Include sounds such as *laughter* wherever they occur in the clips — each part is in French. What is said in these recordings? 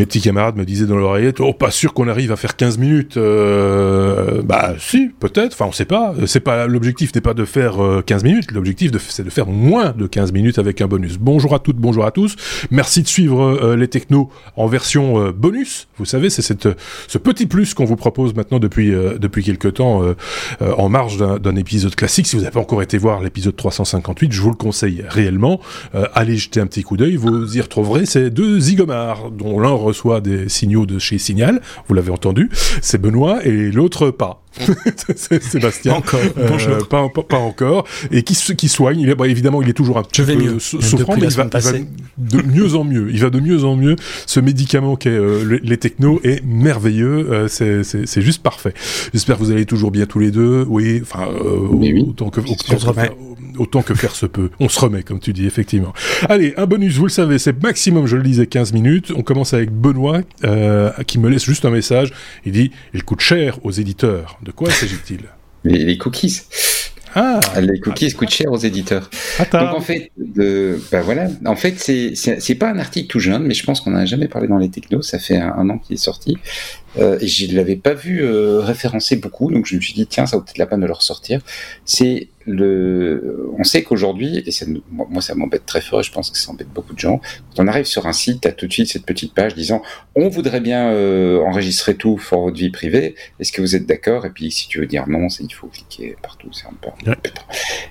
mes petits camarades me disaient dans l'oreillette, oh, pas sûr qu'on arrive à faire 15 minutes. bah, si, peut-être. Enfin, on sait pas. C'est pas l'objectif n'est pas de faire 15 minutes. L'objectif c'est de faire moins de 15 minutes avec un bonus. Bonjour à toutes, bonjour à tous. Merci de suivre les technos en version bonus. Vous savez, c'est ce petit plus qu'on vous propose maintenant depuis depuis quelques temps en marge d'un épisode classique. Si vous n'avez pas encore été voir l'épisode 358, je vous le conseille réellement. Euh, allez jeter un petit coup d'œil, vous y retrouverez ces deux zigomars, dont l'un reçoit des signaux de chez Signal, vous l'avez entendu, c'est Benoît, et l'autre pas. *laughs* c'est Sébastien. Encore. Euh, pas, pas, encore. Et qui, qui soigne. Il est, bah, évidemment, il est toujours un petit peu mieux. souffrant, mais il va, de mieux en mieux. Il va de mieux en mieux. Ce médicament qu'est euh, les technos est merveilleux. Euh, c'est juste parfait. J'espère que vous allez toujours bien tous les deux. Oui, enfin, oui. autant que, autant que faire se peut. On se remet, comme tu dis, effectivement. Allez, un bonus, vous le savez, c'est maximum, je le disais, 15 minutes. On commence avec Benoît, euh, qui me laisse juste un message. Il dit, il coûte cher aux éditeurs. De quoi s'agit-il? Les, cookies. Ah, les cookies coûtent cher aux éditeurs. Attends. Donc en fait, de, ben voilà, en fait c'est pas un article tout jeune, mais je pense qu'on n'a jamais parlé dans les technos. Ça fait un, an qu'il est sorti euh, et je l'avais pas vu euh, référencé beaucoup, donc je me suis dit tiens ça vaut peut-être la peine de le ressortir. C'est le, on sait qu'aujourd'hui et ça, moi ça m'embête très fort et je pense que ça embête beaucoup de gens. Quand on arrive sur un site, as tout de suite cette petite page disant on voudrait bien euh, enregistrer tout pour votre vie privée. Est-ce que vous êtes d'accord? Et puis si tu veux dire non, il faut cliquer partout. C'est un peu.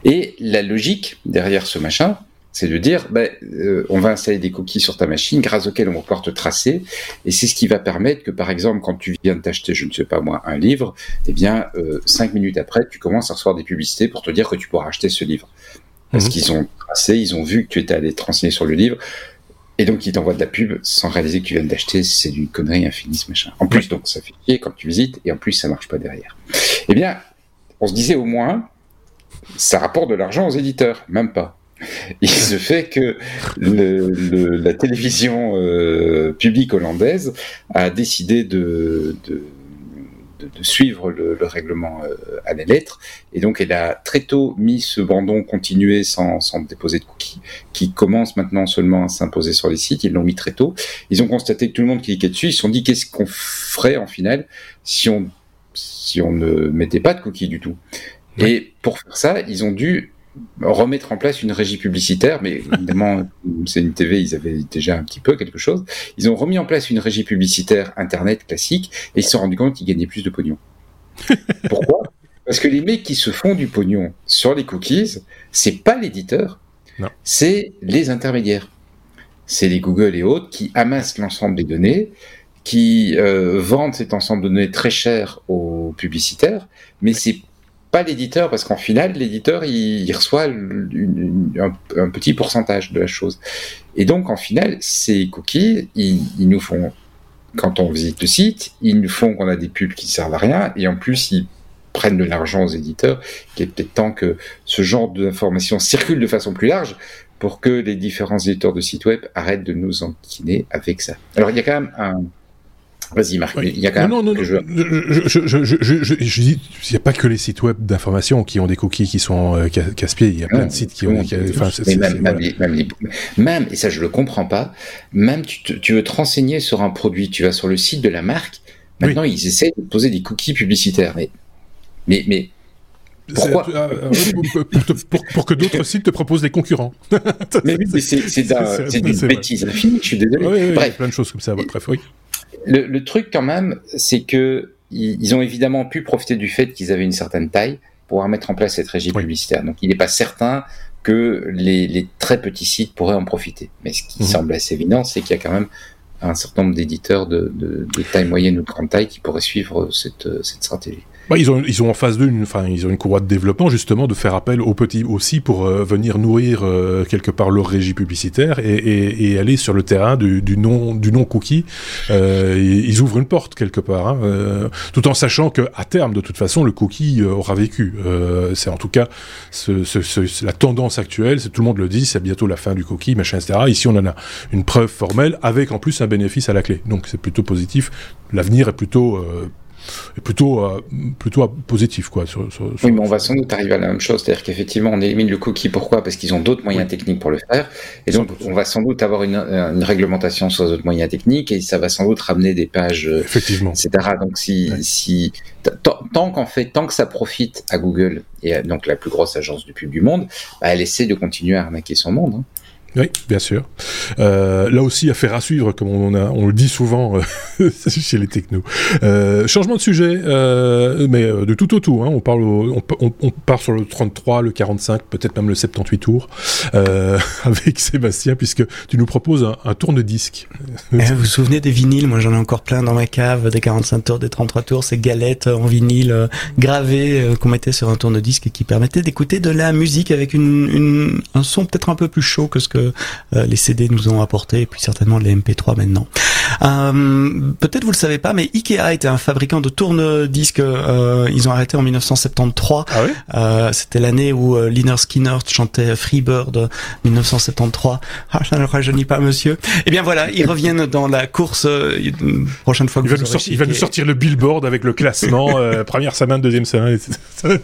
Et la logique derrière ce machin, c'est de dire, ben, euh, on va installer des cookies sur ta machine grâce auxquelles on va pouvoir te tracer, et c'est ce qui va permettre que, par exemple, quand tu viens de t'acheter, je ne sais pas moi, un livre, eh bien, euh, cinq minutes après, tu commences à recevoir des publicités pour te dire que tu pourras acheter ce livre. Parce mhm. qu'ils ont tracé, ils ont vu que tu étais allé te renseigner sur le livre, et donc ils t'envoient de la pub sans réaliser que tu viens d'acheter, c'est d'une connerie infinie ce machin. En plus, donc ça fait chier quand tu visites, et en plus ça marche pas derrière. Eh bien, on se disait au moins, ça rapporte de l'argent aux éditeurs, même pas. *laughs* Il se fait que le, la télévision euh, publique hollandaise a décidé de, de, de, suivre le, le règlement euh, à la lettre, et donc elle a très tôt mis ce bandon continué sans, sans déposer de cookies, qui commence maintenant seulement à s'imposer sur les sites. Ils l'ont mis très tôt. Ils ont constaté que tout le monde cliquait dessus. Ils se sont dit qu'est-ce qu'on ferait en final si on si on ne mettait pas de cookies du tout? Et pour faire ça, ils ont dû remettre en place une régie publicitaire, mais évidemment, *laughs* une TV, ils avaient déjà un petit peu quelque chose. Ils ont remis en place une régie publicitaire Internet classique et ils se sont rendus compte qu'ils gagnaient plus de pognon. *laughs* Pourquoi? Parce que les mecs qui se font du pognon sur les cookies, c'est pas l'éditeur, c'est les intermédiaires. C'est les Google et autres qui amassent l'ensemble des données, qui euh, vendent cet ensemble de données très cher aux publicitaires, mais c'est pas l'éditeur, parce qu'en final, l'éditeur, il, reçoit un, petit pourcentage de la chose. Et donc, en final, ces cookies, ils, nous font, quand on visite le site, ils nous font qu'on a des pubs qui servent à rien, et en plus, ils prennent de l'argent aux éditeurs, qu'il est peut-être temps que ce genre d'information *laughs* circule de façon plus large pour que les différents éditeurs de sites web arrêtent de nous enquiner avec ça. Alors, il y a quand même un, Vas-y, Marc. Il y a quand même. Non, non, non. Je, je, je, je, je, dis, il n'y a pas que les sites web d'information qui ont des cookies qui sont euh, casse-pieds. Il y a plein de sites qui ont. enfin, même, même, même, même, et ça, je le comprends pas. Même tu, tu veux te renseigner sur un produit, tu vas sur le site de la marque. Maintenant, ils essaient de poser des cookies publicitaires. Mais, mais, mais pourquoi euh, pour, pour, que d'autres sites te proposent des concurrents. *laughs* mais oui, c'est une bêtise infinie, je suis désolé. Oui, Bref. plein de choses comme ça, bref, oui le, truc quand même, c'est que ils, ont évidemment pu profiter du fait qu'ils avaient une certaine taille pour pouvoir mettre en place cette régie publicitaire. Donc il n'est pas certain que les, très petits sites pourraient en profiter. Mais ce qui mhm. semble assez évident, c'est qu'il y a quand même un certain nombre d'éditeurs de, taille moyenne ou de grande taille qui pourraient suivre cette stratégie. Bah, ils ont ils ont en phase d'eux enfin ils ont une courroie de développement justement de faire appel aux petits aussi pour euh, venir nourrir euh, quelque part leur régie publicitaire et, et, et, aller sur le terrain du, du non du non cookie. Euh, ils ouvrent une porte quelque part, hein, euh, tout en sachant que à terme de toute façon le cookie aura vécu. c'est en tout cas ce, ce, la tendance actuelle, c'est tout le monde le dit, c'est bientôt la fin du cookie, machin, etc. Ici on en a une preuve formelle avec en plus un bénéfice à la clé. Donc c'est plutôt positif. L'avenir est plutôt est plutôt, plutôt positif. Quoi, oui, mais on va sans doute arriver à la même chose. C'est-à-dire qu'effectivement, on élimine le cookie. Pourquoi? Parce qu'ils ont d'autres moyens techniques pour le faire. Et donc, on va sans doute avoir une, une réglementation sur d'autres moyens techniques et ça va sans doute ramener des pages, Effectivement. etc. Donc, si, si tant qu'en fait, tant que ça profite à Google et donc la plus grosse agence du pub du monde, bah, elle essaie de continuer à arnaquer son monde. Hein. Oui, bien sûr. Euh, là aussi, affaire à suivre, comme on, a, on le dit souvent euh, *laughs* chez les technos. Euh, changement de sujet, mais de tout au tout. Hein, on, parle on, on, on, part sur le 33, le 45, peut-être même le 78 tours, *laughs* avec Sébastien, puisque tu nous proposes un, un tourne-disque. Eh, vous vous souvenez des vinyles? Moi, j'en ai encore plein dans ma cave, des 45 tours, des 33 tours, ces galettes en vinyle gravées qu'on mettait sur un tourne-disque et qui permettaient d'écouter de la musique avec une, une, un son peut-être un peu plus chaud que ce que les CD nous ont apporté, et puis certainement les MP3 maintenant. Euh, peut-être vous le savez pas, mais Ikea était un fabricant de tourne-disques. Euh, ils ont arrêté en 1973. Ah C'était l'année où Liner Skinner chantait Freebird 1973. Ah, ça ne rajeunit pas, monsieur. Eh bien voilà, ils reviennent dans la course. prochaine fois que il, va nous, sortir, il va nous sortir le billboard avec le classement *laughs* première semaine, deuxième semaine. *laughs*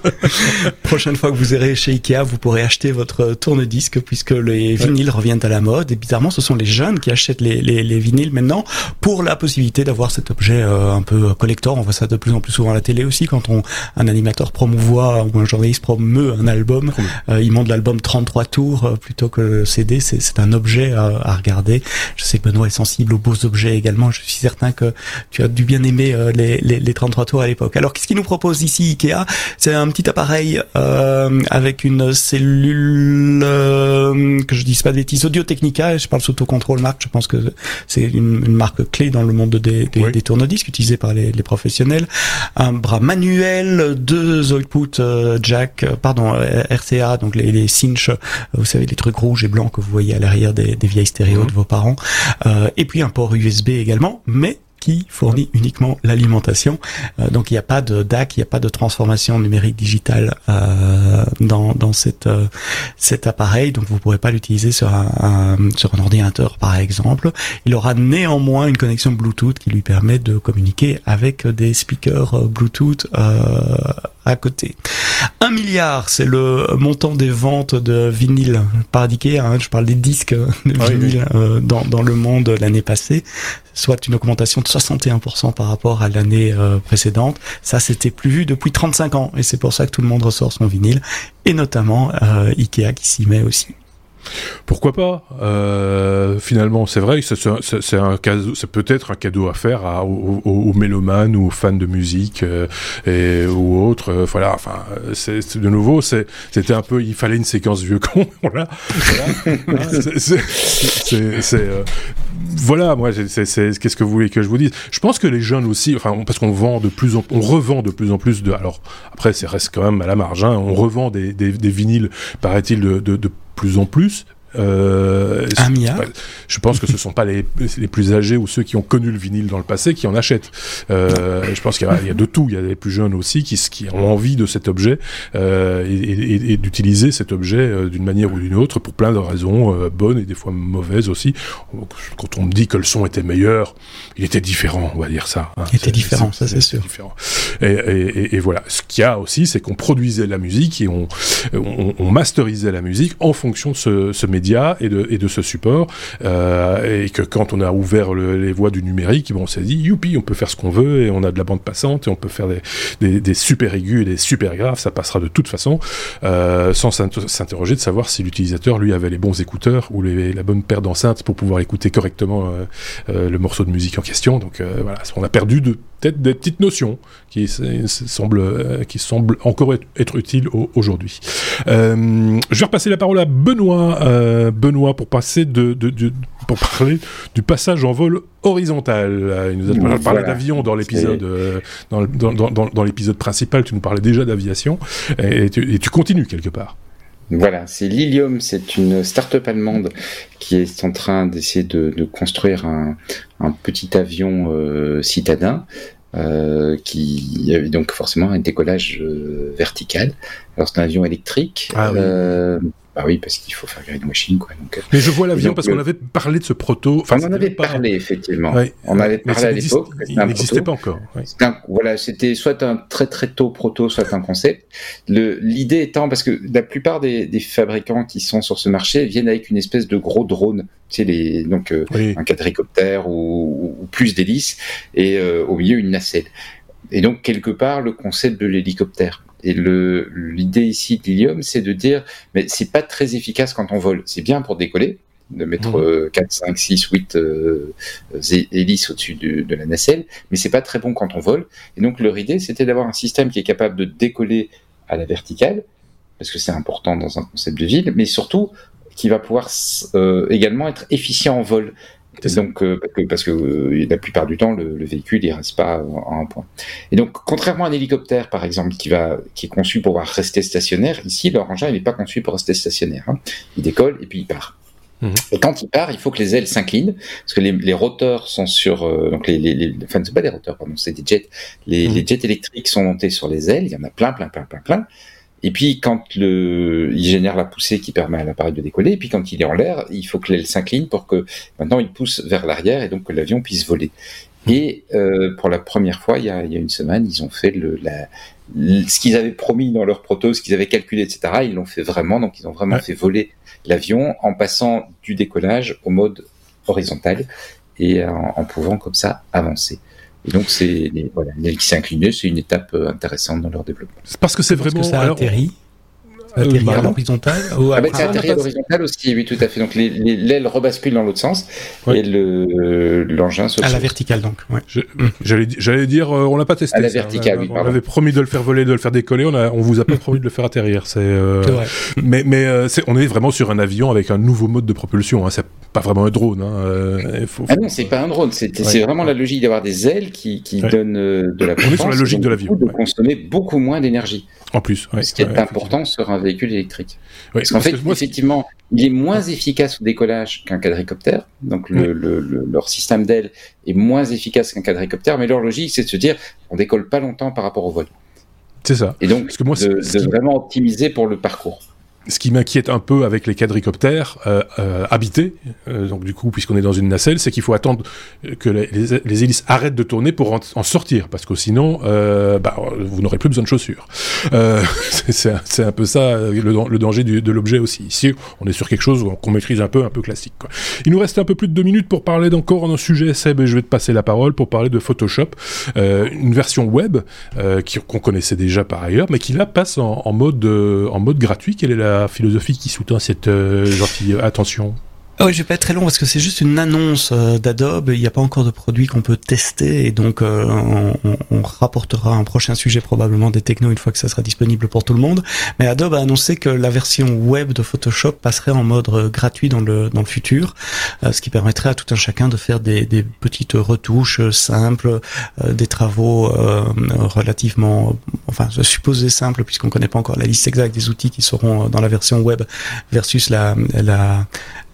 prochaine fois que vous irez chez Ikea, vous pourrez acheter votre tourne-disque puisque les vinyles reviennent à la mode. Et bizarrement, ce sont les jeunes qui achètent les, les, les vinyles maintenant pour la possibilité d'avoir cet objet euh, un peu collector. On voit ça de plus en plus souvent à la télé aussi quand on, un animateur promouvoit ou un journaliste promeut un album. Euh, il montre l'album 33 tours euh, plutôt que le CD. C'est un objet à, à, regarder. Je sais que Benoît est sensible aux beaux objets également. Je suis certain que tu as dû bien aimer les, les, les 33 tours à l'époque. Alors, qu'est-ce qu'il nous propose ici Ikea? C'est un petit appareil avec une cellule que je dis pas bêtises, Audio Technica, je parle sous autocontrôle marque, je pense que c'est une, marque clé dans le monde des, des, des tourne-disques utilisés par les, les, professionnels. Un bras manuel, deux output euh, jack, euh, pardon, euh, RCA, donc les, les cinch, vous savez, les trucs rouges et blancs que vous voyez à l'arrière des, des vieilles stéréos mhm. de vos parents. Euh, et puis un port USB également, mais qui fournit uniquement l'alimentation. Euh, donc il n'y a pas de DAC, il n'y a pas de transformation numérique digitale euh, dans, dans cette, euh, cet appareil. Donc vous ne pourrez pas l'utiliser sur un, sur un ordinateur par exemple. Il aura néanmoins une connexion Bluetooth qui lui permet de communiquer avec des speakers Bluetooth à côté. Un milliard, c'est le montant des ventes de vinyle par hein, je parle des disques de ah vinyle dans, dans le monde l'année passée soit une augmentation de 61% par rapport à l'année euh, précédente. Ça, c'était plus vu depuis 35 ans, et c'est pour ça que tout le monde ressort son vinyle, et notamment euh, Ikea qui s'y met aussi. Pourquoi pas? Euh, Finalement, c'est vrai que c'est un cadeau, c'est peut-être un cadeau à faire à, aux, mélomanes ou aux fans de musique euh, et ou autres. Euh, voilà, enfin, c'est de nouveau, c'était un peu, il fallait une séquence vieux con. *laughs* voilà, voilà. *laughs* c'est voilà, moi, qu'est-ce que vous voulez que je vous dise? Je pense que les jeunes aussi, enfin, parce qu'on vend de plus en, on revend de plus en plus de. Alors après, c'est reste quand même à la marge. Hein, on revend des, des, des vinyles, paraît-il, de, de, de plus en plus, euh, je pense que ce sont pas les, les, plus âgés ou ceux qui ont connu le vinyle dans le passé qui en achètent. Euh, je pense qu'il y, y, a de tout. Il y a des plus jeunes aussi qui, qui ont envie de cet objet euh, et, et, et d'utiliser cet objet d'une manière ou d'une autre pour plein de raisons bonnes et des fois mauvaises aussi. Quand on me dit que le son était meilleur, il était différent, on va dire ça. Hein. Il était différent, ça c'est sûr. Différent. Et, et, voilà. Ce qu'il y a aussi, c'est qu'on produisait la musique et on, on, on, masterisait la musique en fonction de ce, ce média et de, ce support, euh, et que quand on a ouvert les voies du numérique, on s'est dit, youpi, on peut faire ce qu'on veut, et on a de la bande passante, et on peut faire des, super aigus et des super graves, ça passera de toute façon, euh, sans s'interroger de savoir si l'utilisateur, lui, avait les bons écouteurs ou la bonne paire d'enceintes pour pouvoir écouter correctement euh, le morceau de musique en question. Donc voilà, on a perdu de peut-être des petites notions qui semblent, euh, qui semblent encore être, être utiles aujourd'hui. Euh, je vais repasser la parole à Benoît, euh, Benoît pour passer de, de, de, pour parler du passage en vol horizontal. Il nous a parlé d'avion dans l'épisode, euh, dans, dans, dans, dans l'épisode principal. Tu nous parlais déjà d'aviation et, et, tu, continues quelque part. Voilà, c'est Lilium, c'est une start-up allemande qui est en train d'essayer de, de, construire un, un, petit avion euh, citadin euh, qui avait donc forcément un décollage euh, vertical. Alors c'est un avion électrique. Ah, oui. Euh, Bah oui, parce qu'il faut faire greenwashing, quoi. Donc, mais je vois l'avion parce qu'on avait parlé de ce proto. Enfin, on en avait parlé, effectivement. On avait parlé à l'époque. Il n'existait pas encore. voilà, c'était soit un très très tôt proto, soit un concept. L'idée étant, parce que la plupart des, des, fabricants qui sont sur ce marché viennent avec une espèce de gros drone, tu sais, les, donc un quadricoptère ou, ou plus d'hélices, et au milieu une nacelle. Et donc, quelque part, le concept de l'hélicoptère. Et l'idée ici d'Ilium, c'est de dire, mais c'est pas très efficace quand on vole. C'est bien pour décoller, de mettre 4, 5, 6, 8 hélices au-dessus de, la nacelle, mais c'est pas très bon quand on vole. Et donc leur idée, c'était d'avoir un système qui est capable de décoller à la verticale, parce que c'est important dans un concept de ville, mais surtout qui va pouvoir euh, également être efficient en vol. Donc, euh, parce que, euh, la plupart du temps, le, véhicule il reste pas à un point. Et donc, contrairement à un hélicoptère, par exemple, qui va, qui est conçu pour pouvoir rester stationnaire, ici, leur engin il n'est pas conçu pour rester stationnaire. Hein. Il décolle et puis il part. Mhm. Et quand il part, il faut que les ailes s'inclinent, parce que les, roteurs sont sur, euh, donc les, les, enfin c'est pas des roteurs, pardon, c'est des jets. Les, mhm. les jets électriques sont montés sur les ailes. Il y en a plein, plein, plein, plein, plein. Et puis quand le, il génère la poussée qui permet à l'appareil de décoller, et puis quand il est en l'air, il faut que l'aile s'incline pour que maintenant il pousse vers l'arrière et donc que l'avion puisse voler. Et euh, pour la première fois, il y, a, il y, a, une semaine, ils ont fait le, la, ce qu'ils avaient promis dans leur proto, ce qu'ils avaient calculé, etc. Ils l'ont fait vraiment, donc ils ont vraiment fait voler l'avion en passant du décollage au mode horizontal et en, en pouvant comme ça avancer. Et donc, c'est voilà, qui s'est incliné, c'est une étape euh, intéressante dans leur développement. Parce que c'est vraiment. Que ça a atterri atterrir à l'horizontale ah bah, C'est à l'horizontale aussi, oui, tout à fait. Donc l'aile rebascule dans l'autre sens et l'engin se. À la verticale, donc. Ouais. J'allais dire, euh, on l'a pas testé. À la verticale, oui. On avait promis de le faire voler, de le faire décoller. On, a, on vous a pas *laughs* promis de le faire atterrir. C'est. Euh... Mais, mais euh, on est vraiment sur un avion avec un nouveau mode de propulsion. Hein. C'est pas vraiment un drone. Hein. Euh, faut, Ah non, c'est pas un drone. C'est vraiment la logique d'avoir des ailes qui, qui donnent de la puissance. On est sur la logique de l'avion. De consommer beaucoup moins d'énergie. En plus. Ce qui est important sur un véhicule électrique. parce qu'en fait, effectivement, il est moins efficace au décollage qu'un quadricoptère. Donc, le, leur système d'aile est moins efficace qu'un quadricoptère, mais leur logique, c'est de se dire, on décolle pas longtemps par rapport au vol. C'est ça. Et donc, que moi, de, vraiment optimiser pour le parcours ce qui m'inquiète un peu avec les quadricoptères euh, euh, habités, euh, donc du coup, puisqu'on est dans une nacelle, c'est qu'il faut attendre que les, hélices arrêtent de tourner pour en, sortir, parce que sinon, euh, bah, vous n'aurez plus besoin de chaussures. Euh, *laughs* c'est un peu ça le, danger de l'objet aussi. Ici, on est sur quelque chose qu'on maîtrise un peu, un peu classique. Quoi. Il nous reste un peu plus de deux minutes pour parler d'encore un sujet, Seb, et je vais te passer la parole pour parler de Photoshop, une version web qu'on connaissait déjà par ailleurs, mais qui là passe en, en mode en mode gratuit. Quelle est la philosophie qui sous-tend cette euh, gentille attention ah oui, je vais pas être très long parce que c'est juste une annonce euh, d'Adobe. Il n'y a pas encore de produit qu'on peut tester et donc euh, on, rapportera un prochain sujet probablement des technos une fois que ça sera disponible pour tout le monde. Mais Adobe a annoncé que la version web de Photoshop passerait en mode euh, gratuit dans le dans le futur, ce qui permettrait à tout un chacun de faire des petites retouches simples, des travaux relativement, enfin supposés simples puisqu'on connaît pas encore la liste exacte des outils qui seront dans la version web versus la la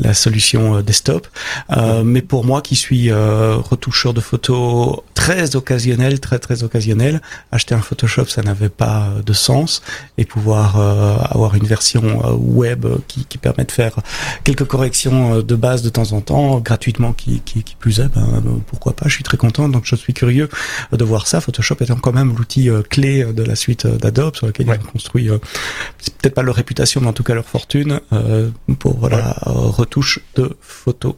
la solution euh, desktop. Euh, mais pour moi qui suis euh, retoucheur de photos très occasionnel, très très occasionnel, acheter un Photoshop ça n'avait pas de sens et pouvoir avoir une version web qui, qui, permet de faire quelques corrections de base de temps en temps gratuitement qui, qui, qui plus est, ben, pourquoi pas, je suis très content donc je suis curieux de voir ça. Photoshop étant quand même l'outil clé de la suite d'Adobe sur lequel ils ont construit, c'est peut-être pas leur réputation mais en tout cas leur fortune pour la retouche de photos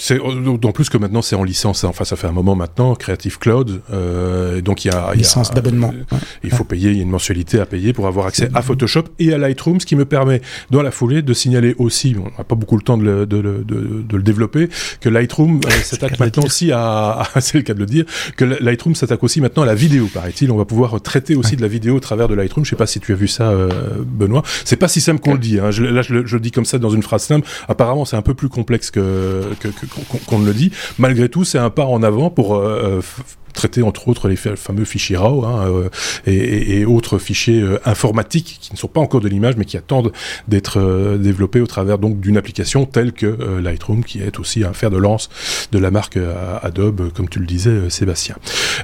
c'est d'autant plus que maintenant c'est en licence. Hein. Enfin, ça fait un moment maintenant, Creative Cloud. Euh, donc il y a licence d'abonnement. Euh, il faut payer, il y a une mensualité à payer pour avoir accès à Photoshop et à Lightroom, ce qui me permet dans la foulée de signaler aussi, on n'a pas beaucoup le temps de le, de, de, de, le développer, que Lightroom euh, *laughs* s'attaque maintenant aussi à, *laughs* c'est le cas de le dire, que Lightroom s'attaque aussi maintenant à la vidéo, paraît-il. On va pouvoir traiter aussi de la vidéo au travers de Lightroom. Je sais pas si tu as vu ça, euh, Benoît. C'est pas si simple qu'on le dit. Hein. Je, là, je, je, le dis comme ça dans une phrase simple. Apparemment, c'est un peu plus complexe que, que, que qu'on le dit. Malgré tout, c'est un pas en avant pour euh, traiter entre autres les fameux fichiers RAW hein, euh, et, autres fichiers euh, informatiques qui ne sont pas encore de l'image mais qui attendent d'être euh, développés au travers donc d'une application telle que Lightroom qui est aussi un fer de lance de la marque Adobe comme tu le disais Sébastien.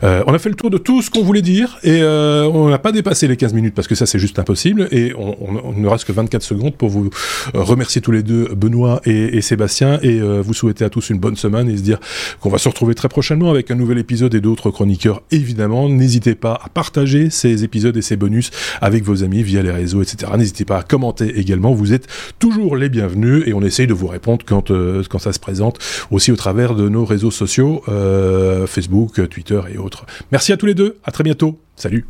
on a fait le tour de tout ce qu'on voulait dire et on n'a pas dépassé les 15 minutes parce que ça c'est juste impossible et on, ne reste que 24 secondes pour vous remercier tous les deux Benoît et, Sébastien et vous souhaiter à tous une bonne semaine et se dire qu'on va se retrouver très prochainement avec un nouvel épisode et d'autres chroniqueurs évidemment. N'hésitez pas à partager ces épisodes et ces bonus avec vos amis via les réseaux, etc. N'hésitez pas à commenter également. Vous êtes toujours les bienvenus et on essaye de vous répondre quand, euh, quand ça se présente aussi au travers de nos réseaux sociaux, euh, Facebook, Twitter et autres. Merci à tous les deux. À très bientôt. Salut.